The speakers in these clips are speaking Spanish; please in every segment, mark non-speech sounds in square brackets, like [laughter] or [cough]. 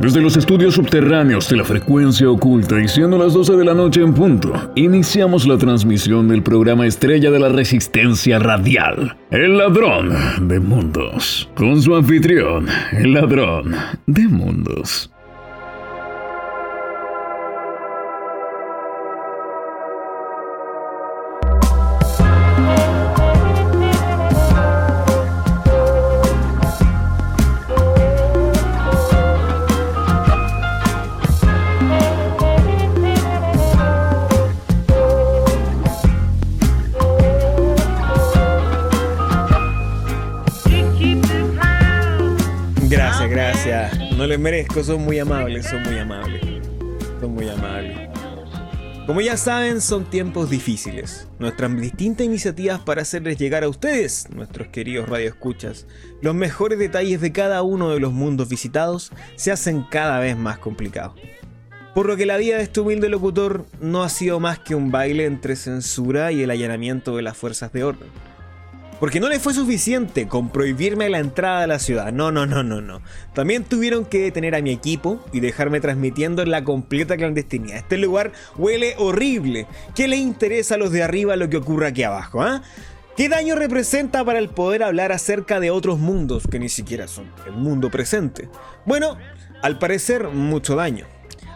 Desde los estudios subterráneos de la frecuencia oculta y siendo las 12 de la noche en punto, iniciamos la transmisión del programa estrella de la resistencia radial, El Ladrón de Mundos, con su anfitrión, el Ladrón de Mundos. No les merezco, son muy amables, son muy amables. Son muy amables. Como ya saben, son tiempos difíciles. Nuestras distintas iniciativas para hacerles llegar a ustedes, nuestros queridos radioescuchas, los mejores detalles de cada uno de los mundos visitados se hacen cada vez más complicados. Por lo que la vida de este humilde locutor no ha sido más que un baile entre censura y el allanamiento de las fuerzas de orden. Porque no le fue suficiente con prohibirme la entrada a la ciudad. No, no, no, no, no. También tuvieron que detener a mi equipo y dejarme transmitiendo en la completa clandestinidad. Este lugar huele horrible. ¿Qué le interesa a los de arriba lo que ocurre aquí abajo, ah? ¿Qué daño representa para el poder hablar acerca de otros mundos que ni siquiera son el mundo presente? Bueno, al parecer mucho daño.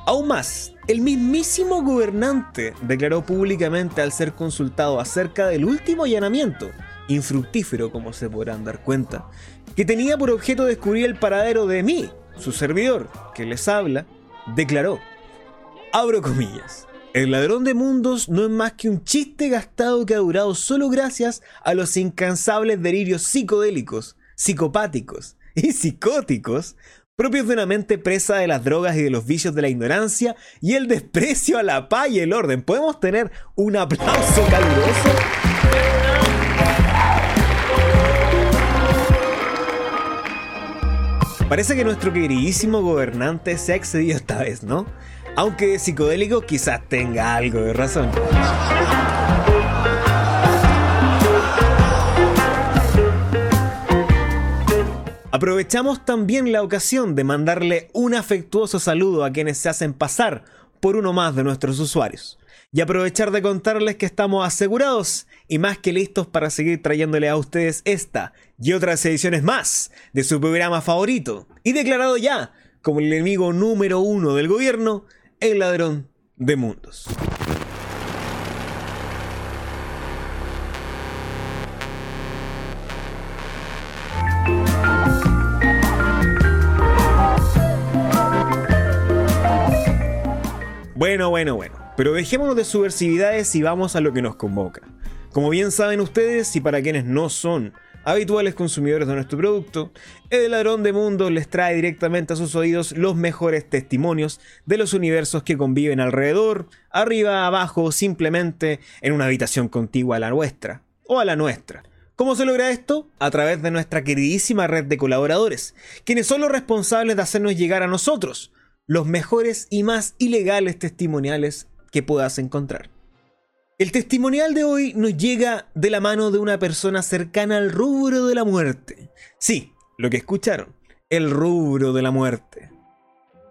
Aún más, el mismísimo gobernante declaró públicamente al ser consultado acerca del último allanamiento infructífero como se podrán dar cuenta, que tenía por objeto descubrir el paradero de mí, su servidor, que les habla, declaró, abro comillas, el ladrón de mundos no es más que un chiste gastado que ha durado solo gracias a los incansables delirios psicodélicos, psicopáticos y psicóticos propios de una mente presa de las drogas y de los vicios de la ignorancia y el desprecio a la paz y el orden. ¿Podemos tener un aplauso caluroso? Parece que nuestro queridísimo gobernante se ha excedido esta vez, ¿no? Aunque psicodélico quizás tenga algo de razón. Aprovechamos también la ocasión de mandarle un afectuoso saludo a quienes se hacen pasar por uno más de nuestros usuarios. Y aprovechar de contarles que estamos asegurados y más que listos para seguir trayéndole a ustedes esta y otras ediciones más de su programa favorito y declarado ya como el enemigo número uno del gobierno, el ladrón de mundos. Bueno, bueno, bueno. Pero dejémonos de subversividades y vamos a lo que nos convoca. Como bien saben ustedes, y para quienes no son habituales consumidores de nuestro producto, el ladrón de mundos les trae directamente a sus oídos los mejores testimonios de los universos que conviven alrededor, arriba, abajo, simplemente en una habitación contigua a la nuestra, o a la nuestra. ¿Cómo se logra esto? A través de nuestra queridísima red de colaboradores, quienes son los responsables de hacernos llegar a nosotros los mejores y más ilegales testimoniales que puedas encontrar. El testimonial de hoy nos llega de la mano de una persona cercana al rubro de la muerte. Sí, lo que escucharon, el rubro de la muerte.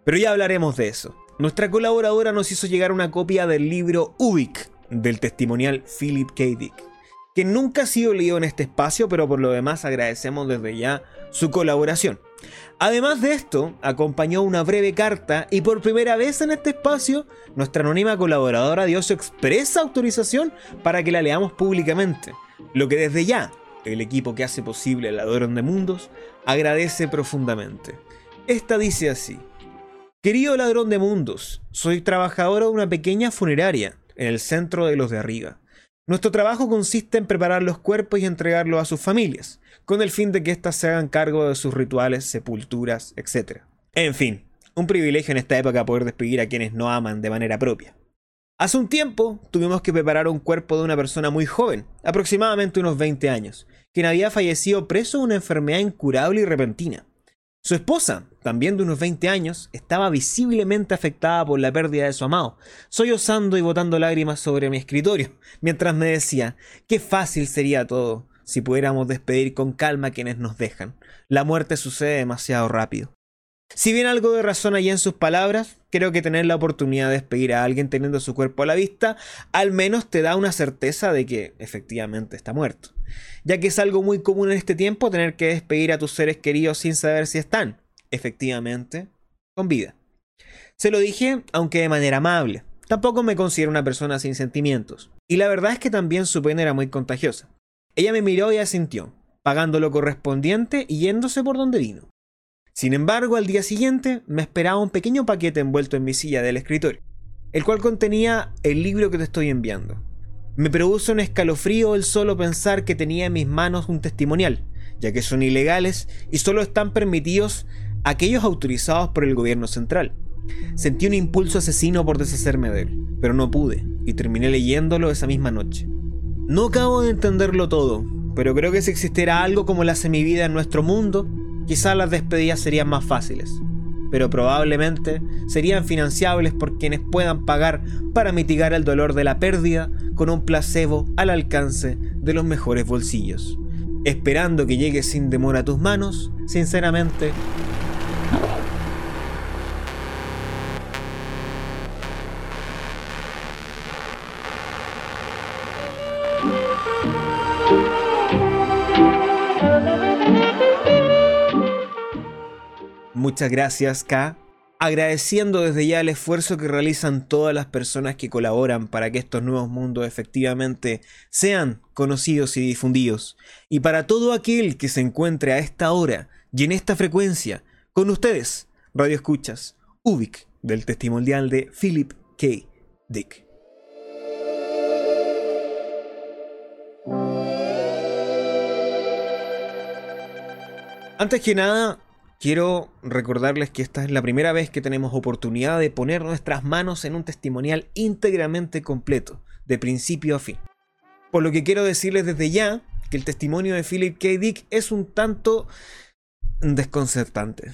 Pero ya hablaremos de eso. Nuestra colaboradora nos hizo llegar una copia del libro Ubik del testimonial Philip K. Dick, que nunca ha sido leído en este espacio, pero por lo demás agradecemos desde ya su colaboración. Además de esto, acompañó una breve carta y por primera vez en este espacio, nuestra anónima colaboradora dio su expresa autorización para que la leamos públicamente, lo que desde ya el equipo que hace posible el Ladrón de Mundos agradece profundamente. Esta dice así: Querido Ladrón de Mundos, soy trabajadora de una pequeña funeraria en el centro de los de arriba. Nuestro trabajo consiste en preparar los cuerpos y entregarlos a sus familias con el fin de que éstas se hagan cargo de sus rituales, sepulturas, etc. En fin, un privilegio en esta época poder despedir a quienes no aman de manera propia. Hace un tiempo tuvimos que preparar un cuerpo de una persona muy joven, aproximadamente unos 20 años, quien había fallecido preso de una enfermedad incurable y repentina. Su esposa, también de unos 20 años, estaba visiblemente afectada por la pérdida de su amado, sollozando y botando lágrimas sobre mi escritorio, [laughs] mientras me decía, qué fácil sería todo, si pudiéramos despedir con calma a quienes nos dejan. La muerte sucede demasiado rápido. Si bien algo de razón hay en sus palabras, creo que tener la oportunidad de despedir a alguien teniendo su cuerpo a la vista, al menos te da una certeza de que efectivamente está muerto. Ya que es algo muy común en este tiempo tener que despedir a tus seres queridos sin saber si están, efectivamente, con vida. Se lo dije, aunque de manera amable. Tampoco me considero una persona sin sentimientos. Y la verdad es que también su pena era muy contagiosa. Ella me miró y asintió, pagando lo correspondiente y yéndose por donde vino. Sin embargo, al día siguiente me esperaba un pequeño paquete envuelto en mi silla del escritorio, el cual contenía el libro que te estoy enviando. Me produjo un escalofrío el solo pensar que tenía en mis manos un testimonial, ya que son ilegales y solo están permitidos aquellos autorizados por el gobierno central. Sentí un impulso asesino por deshacerme de él, pero no pude, y terminé leyéndolo esa misma noche. No acabo de entenderlo todo, pero creo que si existiera algo como la semivida en nuestro mundo, quizás las despedidas serían más fáciles, pero probablemente serían financiables por quienes puedan pagar para mitigar el dolor de la pérdida con un placebo al alcance de los mejores bolsillos. Esperando que llegue sin demora a tus manos, sinceramente, Muchas gracias, K. Agradeciendo desde ya el esfuerzo que realizan todas las personas que colaboran para que estos nuevos mundos efectivamente sean conocidos y difundidos. Y para todo aquel que se encuentre a esta hora y en esta frecuencia, con ustedes, Radio Escuchas, Ubic, del testimonial de Philip K. Dick. Antes que nada, Quiero recordarles que esta es la primera vez que tenemos oportunidad de poner nuestras manos en un testimonial íntegramente completo, de principio a fin. Por lo que quiero decirles desde ya que el testimonio de Philip K. Dick es un tanto desconcertante.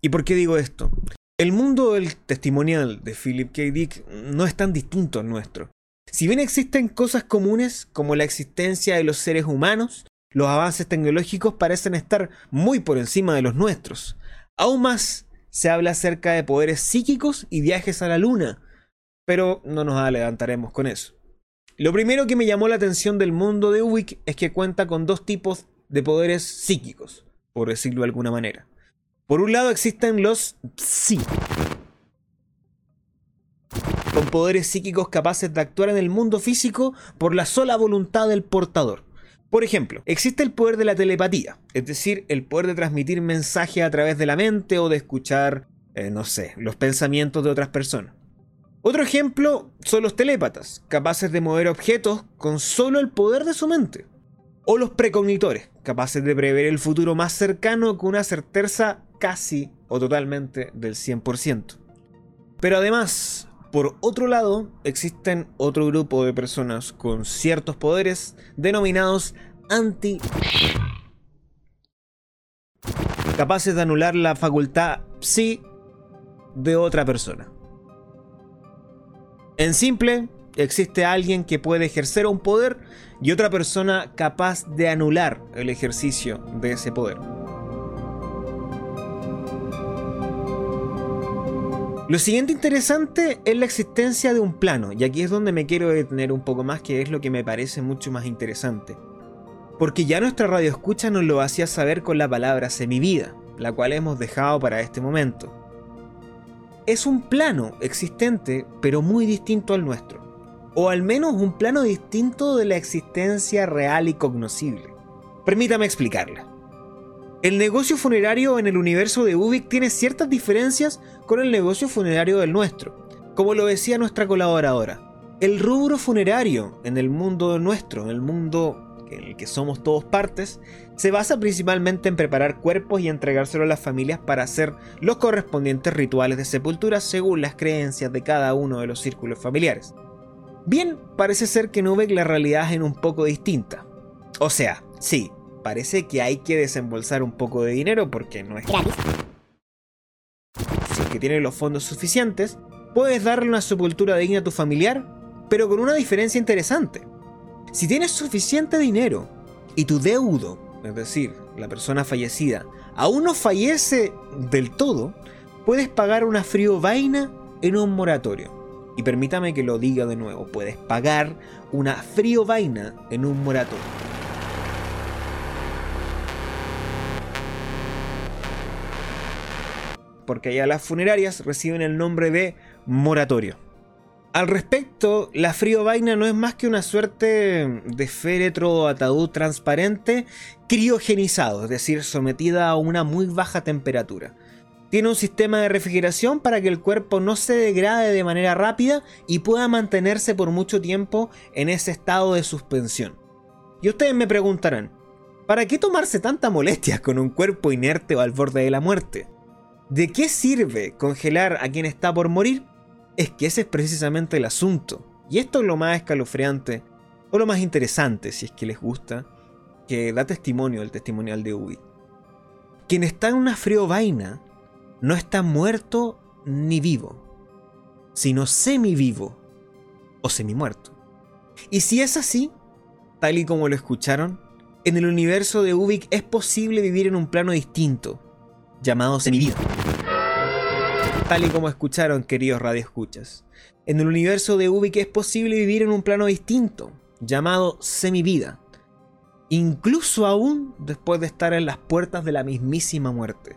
¿Y por qué digo esto? El mundo del testimonial de Philip K. Dick no es tan distinto al nuestro. Si bien existen cosas comunes como la existencia de los seres humanos, los avances tecnológicos parecen estar muy por encima de los nuestros. Aún más, se habla acerca de poderes psíquicos y viajes a la luna, pero no nos adelantaremos con eso. Lo primero que me llamó la atención del mundo de Ubik es que cuenta con dos tipos de poderes psíquicos, por decirlo de alguna manera. Por un lado existen los psi, con poderes psíquicos capaces de actuar en el mundo físico por la sola voluntad del portador. Por ejemplo, existe el poder de la telepatía, es decir, el poder de transmitir mensajes a través de la mente o de escuchar, eh, no sé, los pensamientos de otras personas. Otro ejemplo son los telépatas, capaces de mover objetos con solo el poder de su mente. O los precognitores, capaces de prever el futuro más cercano con una certeza casi o totalmente del 100%. Pero además, por otro lado, existen otro grupo de personas con ciertos poderes denominados anti... capaces de anular la facultad psi de otra persona. En simple, existe alguien que puede ejercer un poder y otra persona capaz de anular el ejercicio de ese poder. Lo siguiente interesante es la existencia de un plano, y aquí es donde me quiero detener un poco más, que es lo que me parece mucho más interesante. Porque ya nuestra radio escucha nos lo hacía saber con la palabra semivida, la cual hemos dejado para este momento. Es un plano existente, pero muy distinto al nuestro. O al menos un plano distinto de la existencia real y cognoscible. Permítame explicarla. El negocio funerario en el universo de Ubik tiene ciertas diferencias con el negocio funerario del nuestro. Como lo decía nuestra colaboradora, el rubro funerario en el mundo nuestro, en el mundo en el que somos todos partes, se basa principalmente en preparar cuerpos y entregárselo a las familias para hacer los correspondientes rituales de sepultura según las creencias de cada uno de los círculos familiares. Bien, parece ser que en Ubik la realidad es un poco distinta. O sea, sí, parece que hay que desembolsar un poco de dinero porque no es gratis. Que tienes los fondos suficientes, puedes darle una sepultura digna a tu familiar, pero con una diferencia interesante. Si tienes suficiente dinero y tu deudo es decir, la persona fallecida, aún no fallece del todo, puedes pagar una frío vaina en un moratorio. Y permítame que lo diga de nuevo, puedes pagar una frío vaina en un moratorio. Porque allá las funerarias reciben el nombre de moratorio. Al respecto, la frío vaina no es más que una suerte de féretro o ataúd transparente criogenizado, es decir, sometida a una muy baja temperatura. Tiene un sistema de refrigeración para que el cuerpo no se degrade de manera rápida y pueda mantenerse por mucho tiempo en ese estado de suspensión. Y ustedes me preguntarán, ¿para qué tomarse tanta molestia con un cuerpo inerte o al borde de la muerte? ¿De qué sirve congelar a quien está por morir? Es que ese es precisamente el asunto. Y esto es lo más escalofriante, o lo más interesante, si es que les gusta, que da testimonio el testimonial de Ubi. Quien está en una frío vaina no está muerto ni vivo, sino semi-vivo o semi-muerto. Y si es así, tal y como lo escucharon, en el universo de Ubik es posible vivir en un plano distinto, llamado semivida. Tal y como escucharon, queridos radioescuchas. En el universo de Ubik es posible vivir en un plano distinto, llamado semivida. Incluso aún después de estar en las puertas de la mismísima muerte.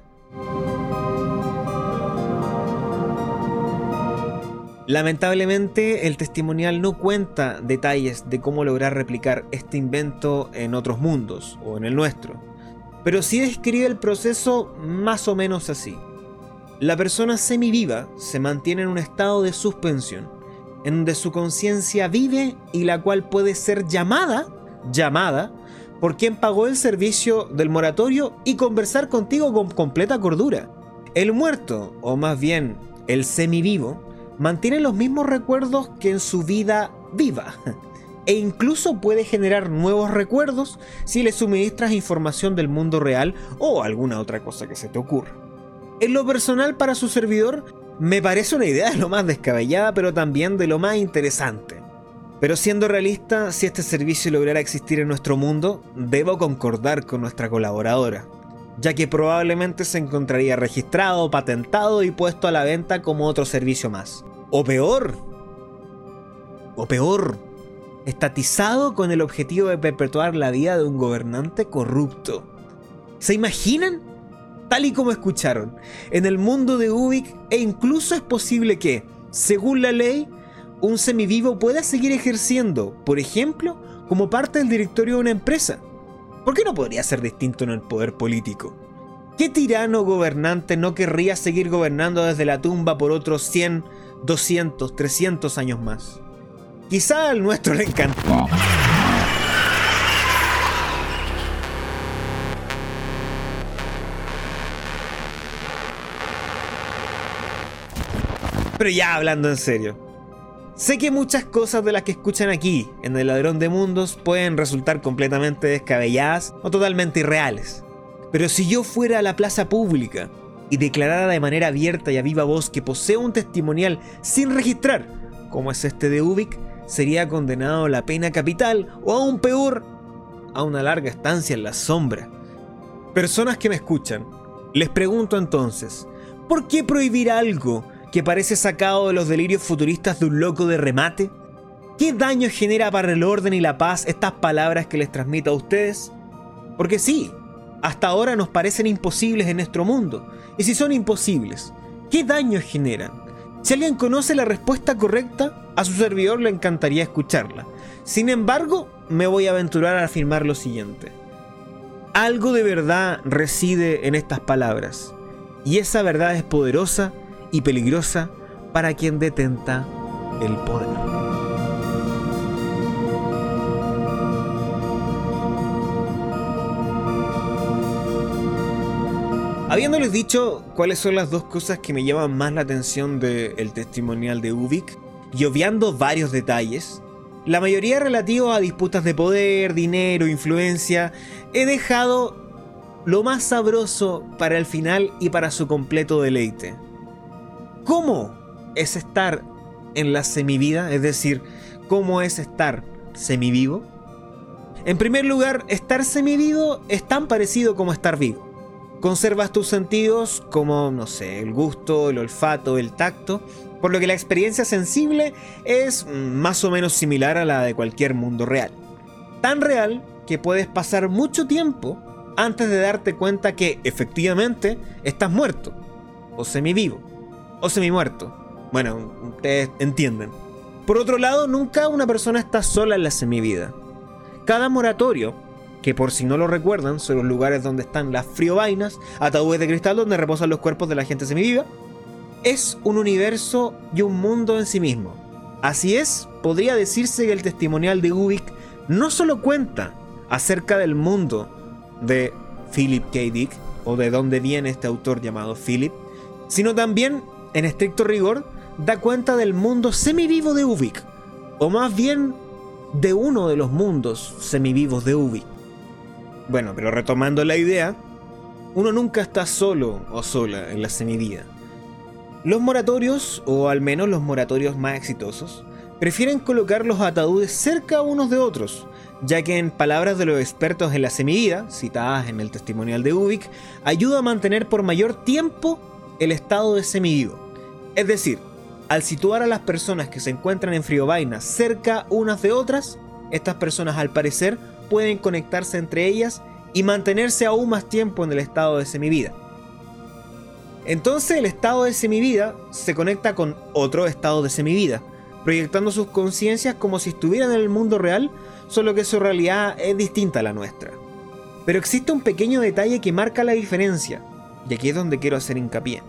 Lamentablemente el testimonial no cuenta detalles de cómo lograr replicar este invento en otros mundos o en el nuestro, pero sí describe el proceso más o menos así. La persona semiviva se mantiene en un estado de suspensión, en donde su conciencia vive y la cual puede ser llamada, llamada, por quien pagó el servicio del moratorio y conversar contigo con completa cordura. El muerto, o más bien el semivivo, mantiene los mismos recuerdos que en su vida viva. [laughs] E incluso puede generar nuevos recuerdos si le suministras información del mundo real o alguna otra cosa que se te ocurra. En lo personal para su servidor, me parece una idea de lo más descabellada, pero también de lo más interesante. Pero siendo realista, si este servicio lograra existir en nuestro mundo, debo concordar con nuestra colaboradora ya que probablemente se encontraría registrado, patentado y puesto a la venta como otro servicio más. O peor, o peor, estatizado con el objetivo de perpetuar la vida de un gobernante corrupto. ¿Se imaginan? Tal y como escucharon, en el mundo de Ubik e incluso es posible que, según la ley, un semivivo pueda seguir ejerciendo, por ejemplo, como parte del directorio de una empresa ¿Por qué no podría ser distinto en el poder político? ¿Qué tirano gobernante no querría seguir gobernando desde la tumba por otros 100, 200, 300 años más? Quizá al nuestro le encantó. Pero ya hablando en serio, Sé que muchas cosas de las que escuchan aquí, en El Ladrón de Mundos, pueden resultar completamente descabelladas o totalmente irreales. Pero si yo fuera a la plaza pública y declarara de manera abierta y a viva voz que poseo un testimonial sin registrar, como es este de Ubik, sería condenado a la pena capital o aún peor, a una larga estancia en la sombra. Personas que me escuchan, les pregunto entonces, ¿por qué prohibir algo que parece sacado de los delirios futuristas de un loco de remate? ¿Qué daño genera para el orden y la paz estas palabras que les transmito a ustedes? Porque sí, hasta ahora nos parecen imposibles en nuestro mundo. Y si son imposibles, ¿qué daño generan? Si alguien conoce la respuesta correcta, a su servidor le encantaría escucharla. Sin embargo, me voy a aventurar a afirmar lo siguiente. Algo de verdad reside en estas palabras. Y esa verdad es poderosa y peligrosa para quien detenta el poder. Habiéndoles dicho cuáles son las dos cosas que me llaman más la atención del testimonial de Ubik, y obviando varios detalles, la mayoría relativos a disputas de poder, dinero, influencia, he dejado lo más sabroso para el final y para su completo deleite. ¿Cómo es estar en la semivida? Es decir, ¿cómo es estar semivivo? En primer lugar, estar semivivo es tan parecido como estar vivo. Conservas tus sentidos como, no sé, el gusto, el olfato, el tacto, por lo que la experiencia sensible es más o menos similar a la de cualquier mundo real. Tan real que puedes pasar mucho tiempo antes de darte cuenta que efectivamente estás muerto, o semivivo, o semimuerto. Bueno, ustedes entienden. Por otro lado, nunca una persona está sola en la semivida. Cada moratorio, que por si no lo recuerdan, son los lugares donde están las friovainas, ataúdes de cristal donde reposan los cuerpos de la gente semiviva, es un universo y un mundo en sí mismo. Así es, podría decirse que el testimonial de Ubik no solo cuenta acerca del mundo de Philip K. Dick, o de dónde viene este autor llamado Philip, sino también, en estricto rigor, da cuenta del mundo semivivo de Ubik, o más bien de uno de los mundos semivivos de Ubik. Bueno, pero retomando la idea, uno nunca está solo o sola en la semivida. Los moratorios, o al menos los moratorios más exitosos, prefieren colocar los ataúdes cerca unos de otros, ya que en palabras de los expertos en la semivida, citadas en el testimonial de Ubik, ayuda a mantener por mayor tiempo el estado de semivivo. Es decir, al situar a las personas que se encuentran en Friobaina cerca unas de otras, estas personas al parecer pueden conectarse entre ellas y mantenerse aún más tiempo en el estado de semivida. Entonces el estado de semivida se conecta con otro estado de semivida, proyectando sus conciencias como si estuvieran en el mundo real, solo que su realidad es distinta a la nuestra. Pero existe un pequeño detalle que marca la diferencia, y aquí es donde quiero hacer hincapié.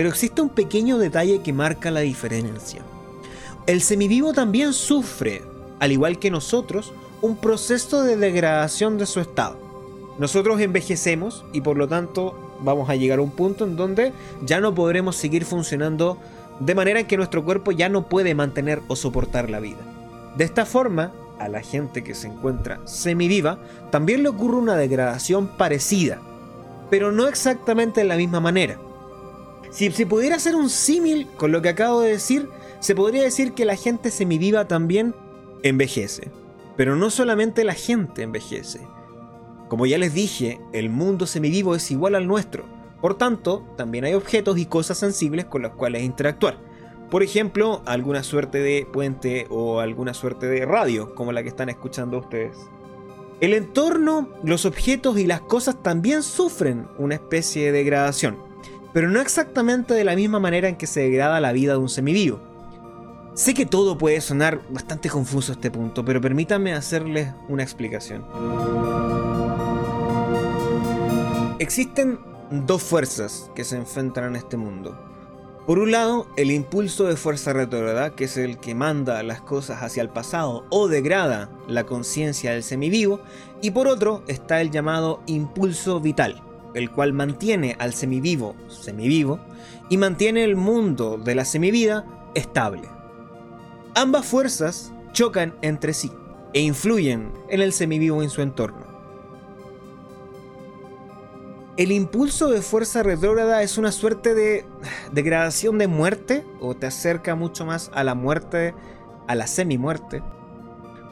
Pero existe un pequeño detalle que marca la diferencia. El semivivo también sufre, al igual que nosotros, un proceso de degradación de su estado. Nosotros envejecemos y por lo tanto vamos a llegar a un punto en donde ya no podremos seguir funcionando de manera que nuestro cuerpo ya no puede mantener o soportar la vida. De esta forma, a la gente que se encuentra semiviva también le ocurre una degradación parecida, pero no exactamente de la misma manera. Si se pudiera hacer un símil con lo que acabo de decir, se podría decir que la gente semiviva también envejece. Pero no solamente la gente envejece. Como ya les dije, el mundo semivivo es igual al nuestro. Por tanto, también hay objetos y cosas sensibles con los cuales interactuar. Por ejemplo, alguna suerte de puente o alguna suerte de radio, como la que están escuchando ustedes. El entorno, los objetos y las cosas también sufren una especie de degradación, pero no exactamente de la misma manera en que se degrada la vida de un semivivo. Sé que todo puede sonar bastante confuso a este punto, pero permítanme hacerles una explicación. Existen dos fuerzas que se enfrentan en este mundo. Por un lado, el impulso de fuerza retrógrada, que es el que manda las cosas hacia el pasado o degrada la conciencia del semivivo, y por otro está el llamado impulso vital, el cual mantiene al semivivo semivivo y mantiene el mundo de la semivida estable. Ambas fuerzas chocan entre sí e influyen en el semivivo en su entorno. El impulso de fuerza retrógrada es una suerte de degradación de muerte o te acerca mucho más a la muerte, a la semi-muerte.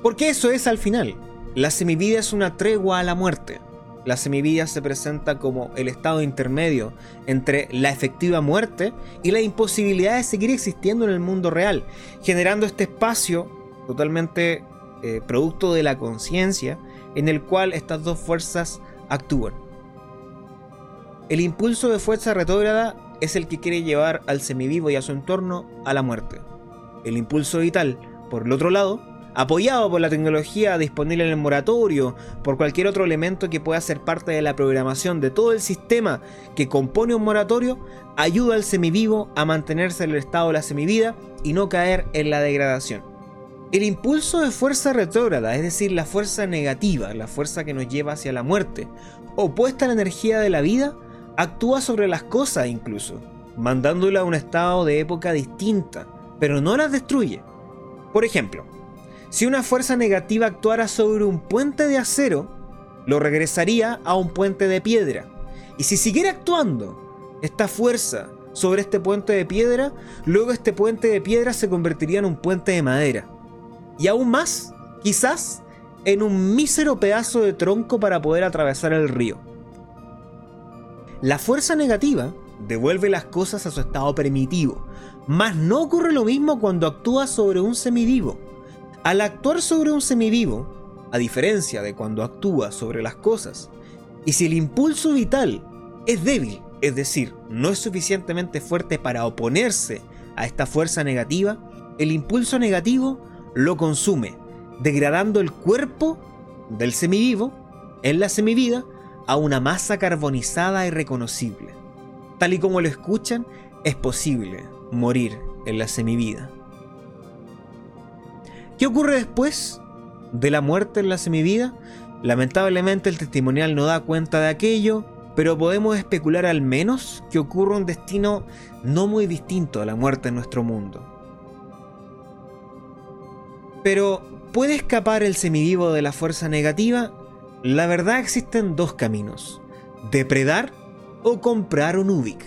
Porque eso es al final. La semivida es una tregua a la muerte. La semivida se presenta como el estado intermedio entre la efectiva muerte y la imposibilidad de seguir existiendo en el mundo real, generando este espacio totalmente eh, producto de la conciencia en el cual estas dos fuerzas actúan. El impulso de fuerza retrógrada es el que quiere llevar al semivivo y a su entorno a la muerte. El impulso vital, por el otro lado, apoyado por la tecnología disponible en el moratorio, por cualquier otro elemento que pueda ser parte de la programación de todo el sistema que compone un moratorio, ayuda al semivivo a mantenerse en el estado de la semivida y no caer en la degradación. El impulso de fuerza retrógrada, es decir, la fuerza negativa, la fuerza que nos lleva hacia la muerte, opuesta a la energía de la vida, actúa sobre las cosas incluso, mandándola a un estado de época distinta, pero no las destruye. Por ejemplo, si una fuerza negativa actuara sobre un puente de acero, lo regresaría a un puente de piedra. Y si siguiera actuando, esta fuerza sobre este puente de piedra, luego este puente de piedra se convertiría en un puente de madera. Y aún más, quizás, en un mísero pedazo de tronco para poder atravesar el río. La fuerza negativa devuelve las cosas a su estado primitivo, mas no ocurre lo mismo cuando actúa sobre un semivivo. Al actuar sobre un semivivo, a diferencia de cuando actúa sobre las cosas, y si el impulso vital es débil, es decir, no es suficientemente fuerte para oponerse a esta fuerza negativa, el impulso negativo lo consume, degradando el cuerpo del semivivo en la semivida a una masa carbonizada y reconocible. Tal y como lo escuchan, es posible morir en la semivida. ¿Qué ocurre después de la muerte en la semivida? Lamentablemente el testimonial no da cuenta de aquello, pero podemos especular al menos que ocurre un destino no muy distinto a la muerte en nuestro mundo. Pero, ¿puede escapar el semivivo de la fuerza negativa? La verdad existen dos caminos, depredar o comprar un Ubik.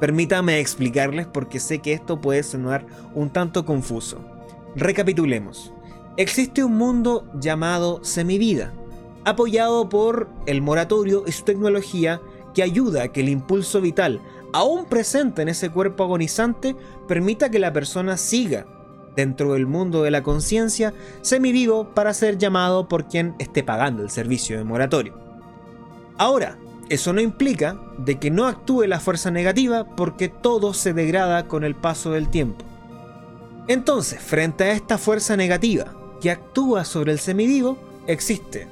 Permítame explicarles porque sé que esto puede sonar un tanto confuso. Recapitulemos. Existe un mundo llamado semivida, apoyado por el moratorio y su tecnología que ayuda a que el impulso vital, aún presente en ese cuerpo agonizante, permita que la persona siga dentro del mundo de la conciencia semivivo para ser llamado por quien esté pagando el servicio de moratorio. Ahora, eso no implica de que no actúe la fuerza negativa porque todo se degrada con el paso del tiempo. Entonces, frente a esta fuerza negativa que actúa sobre el semivivo, existe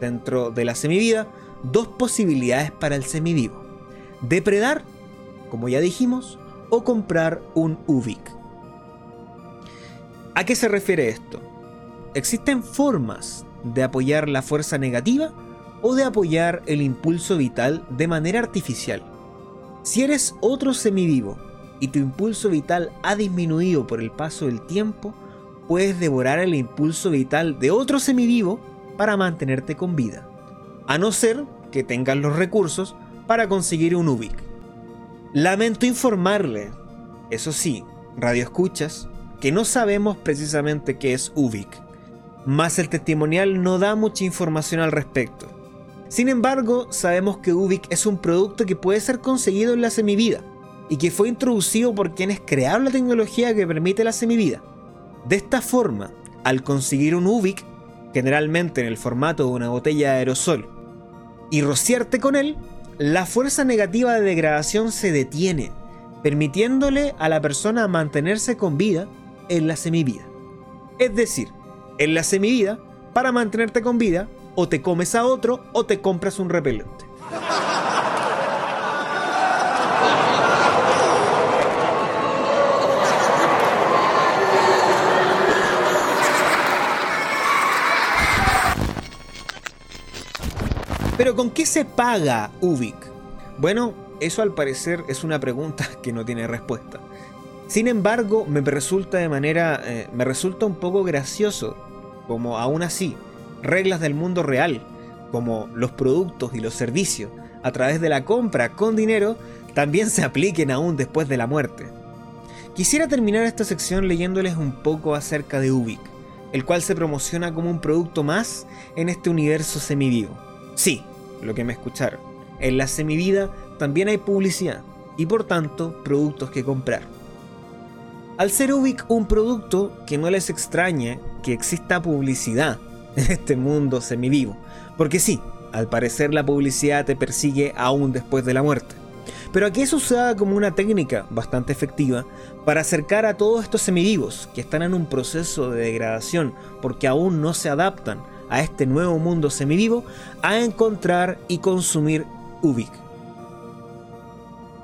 dentro de la semivida dos posibilidades para el semivivo. Depredar, como ya dijimos, o comprar un UVIC. ¿A qué se refiere esto? Existen formas de apoyar la fuerza negativa o de apoyar el impulso vital de manera artificial. Si eres otro semivivo y tu impulso vital ha disminuido por el paso del tiempo, puedes devorar el impulso vital de otro semivivo para mantenerte con vida, a no ser que tengas los recursos para conseguir un UBIC. Lamento informarle, eso sí, radio escuchas, que no sabemos precisamente qué es UVIC, más el testimonial no da mucha información al respecto. Sin embargo, sabemos que UVIC es un producto que puede ser conseguido en la semivida y que fue introducido por quienes crearon la tecnología que permite la semivida. De esta forma, al conseguir un UVIC, generalmente en el formato de una botella de aerosol, y rociarte con él, la fuerza negativa de degradación se detiene, permitiéndole a la persona mantenerse con vida en la semivida. Es decir, en la semivida, para mantenerte con vida, o te comes a otro o te compras un repelente. Pero ¿con qué se paga Ubik? Bueno, eso al parecer es una pregunta [laughs] que no tiene respuesta. Sin embargo, me resulta de manera. Eh, me resulta un poco gracioso, como aún así, reglas del mundo real, como los productos y los servicios, a través de la compra con dinero, también se apliquen aún después de la muerte. Quisiera terminar esta sección leyéndoles un poco acerca de Ubik, el cual se promociona como un producto más en este universo semivivo. Sí, lo que me escucharon. En la semivida también hay publicidad y por tanto productos que comprar. Al ser Ubik un producto que no les extrañe que exista publicidad [laughs] en este mundo semivivo, porque sí, al parecer la publicidad te persigue aún después de la muerte. Pero aquí es usada como una técnica bastante efectiva para acercar a todos estos semivivos que están en un proceso de degradación porque aún no se adaptan a este nuevo mundo semivivo a encontrar y consumir Ubik.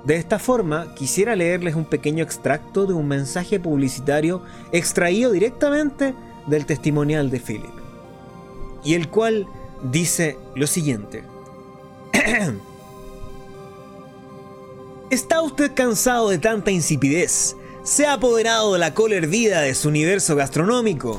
De esta forma, quisiera leerles un pequeño extracto de un mensaje publicitario extraído directamente del testimonial de Philip, y el cual dice lo siguiente. [clears throat] ¿Está usted cansado de tanta insipidez? ¿Se ha apoderado de la cola hervida de su universo gastronómico?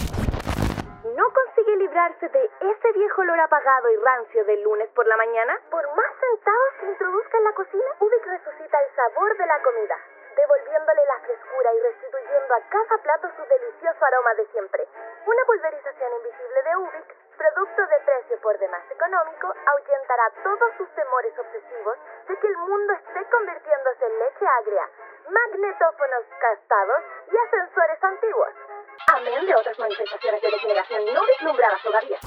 Ese viejo olor apagado y rancio del lunes por la mañana, por más centavos que introduzca en la cocina, Ubik resucita el sabor de la comida, devolviéndole la frescura y restituyendo a cada plato su delicioso aroma de siempre. Una pulverización invisible de Ubik, producto de precio por demás económico, ahuyentará todos sus temores obsesivos de que el mundo esté convirtiéndose en leche agria, magnetófonos castados y ascensores antiguos. Amén de otras manifestaciones de degeneración no vislumbradas todavía.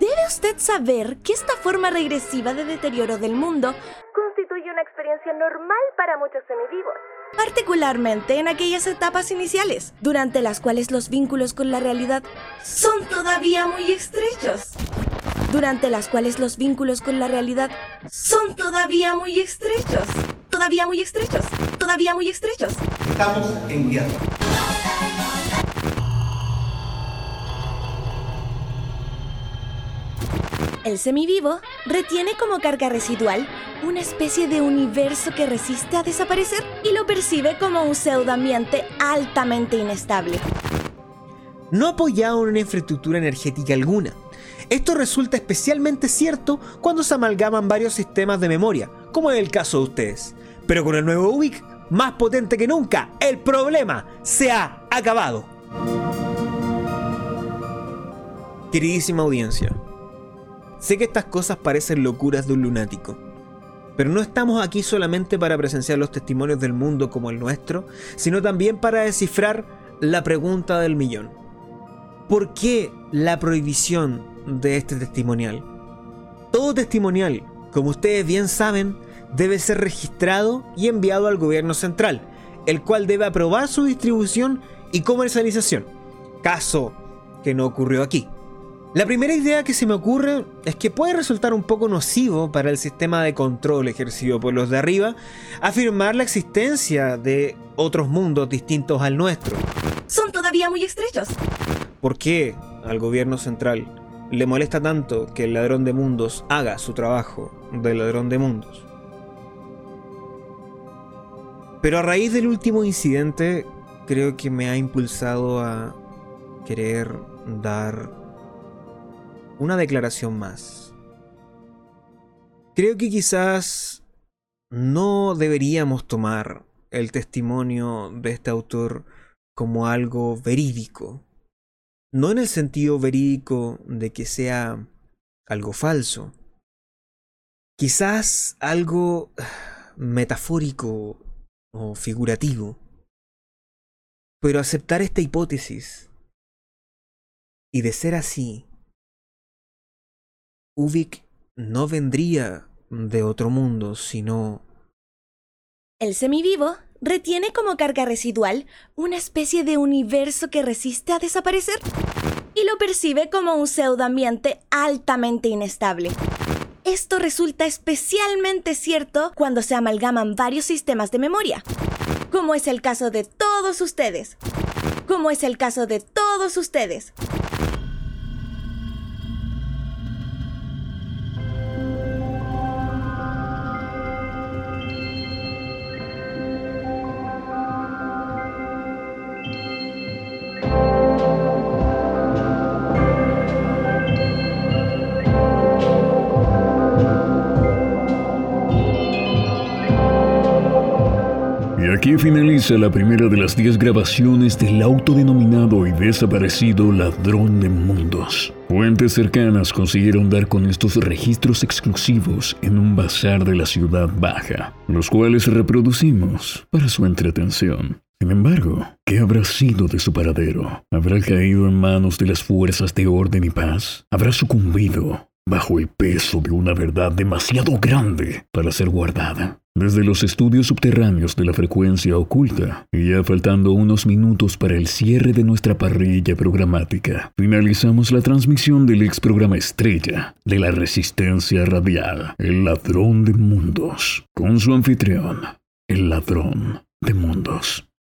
Debe usted saber que esta forma regresiva de deterioro del mundo constituye una experiencia normal para muchos semivivos. Particularmente en aquellas etapas iniciales, durante las cuales los vínculos con la realidad son todavía muy estrechos. Durante las cuales los vínculos con la realidad son todavía muy estrechos. Todavía muy estrechos. Todavía muy estrechos. Estamos en guerra. El semivivo retiene como carga residual una especie de universo que resiste a desaparecer y lo percibe como un pseudoambiente altamente inestable. No apoyado en una infraestructura energética alguna. Esto resulta especialmente cierto cuando se amalgaman varios sistemas de memoria, como es el caso de ustedes. Pero con el nuevo UBIC, más potente que nunca, el problema se ha acabado. Queridísima audiencia, Sé que estas cosas parecen locuras de un lunático, pero no estamos aquí solamente para presenciar los testimonios del mundo como el nuestro, sino también para descifrar la pregunta del millón. ¿Por qué la prohibición de este testimonial? Todo testimonial, como ustedes bien saben, debe ser registrado y enviado al gobierno central, el cual debe aprobar su distribución y comercialización, caso que no ocurrió aquí. La primera idea que se me ocurre es que puede resultar un poco nocivo para el sistema de control ejercido por los de arriba afirmar la existencia de otros mundos distintos al nuestro. Son todavía muy estrechos. ¿Por qué al gobierno central le molesta tanto que el ladrón de mundos haga su trabajo de ladrón de mundos? Pero a raíz del último incidente, creo que me ha impulsado a querer dar una declaración más. Creo que quizás no deberíamos tomar el testimonio de este autor como algo verídico. No en el sentido verídico de que sea algo falso. Quizás algo metafórico o figurativo. Pero aceptar esta hipótesis y de ser así, Ubik no vendría de otro mundo, sino... El semivivo retiene como carga residual una especie de universo que resiste a desaparecer y lo percibe como un pseudoambiente altamente inestable. Esto resulta especialmente cierto cuando se amalgaman varios sistemas de memoria, como es el caso de todos ustedes. Como es el caso de todos ustedes. Aquí finaliza la primera de las 10 grabaciones del autodenominado y desaparecido ladrón de mundos. Fuentes cercanas consiguieron dar con estos registros exclusivos en un bazar de la ciudad baja, los cuales reproducimos para su entretención. Sin embargo, ¿qué habrá sido de su paradero? ¿Habrá caído en manos de las fuerzas de orden y paz? ¿Habrá sucumbido bajo el peso de una verdad demasiado grande para ser guardada? Desde los estudios subterráneos de la frecuencia oculta, y ya faltando unos minutos para el cierre de nuestra parrilla programática, finalizamos la transmisión del ex programa estrella de la resistencia radial, El Ladrón de Mundos, con su anfitrión, el Ladrón de Mundos.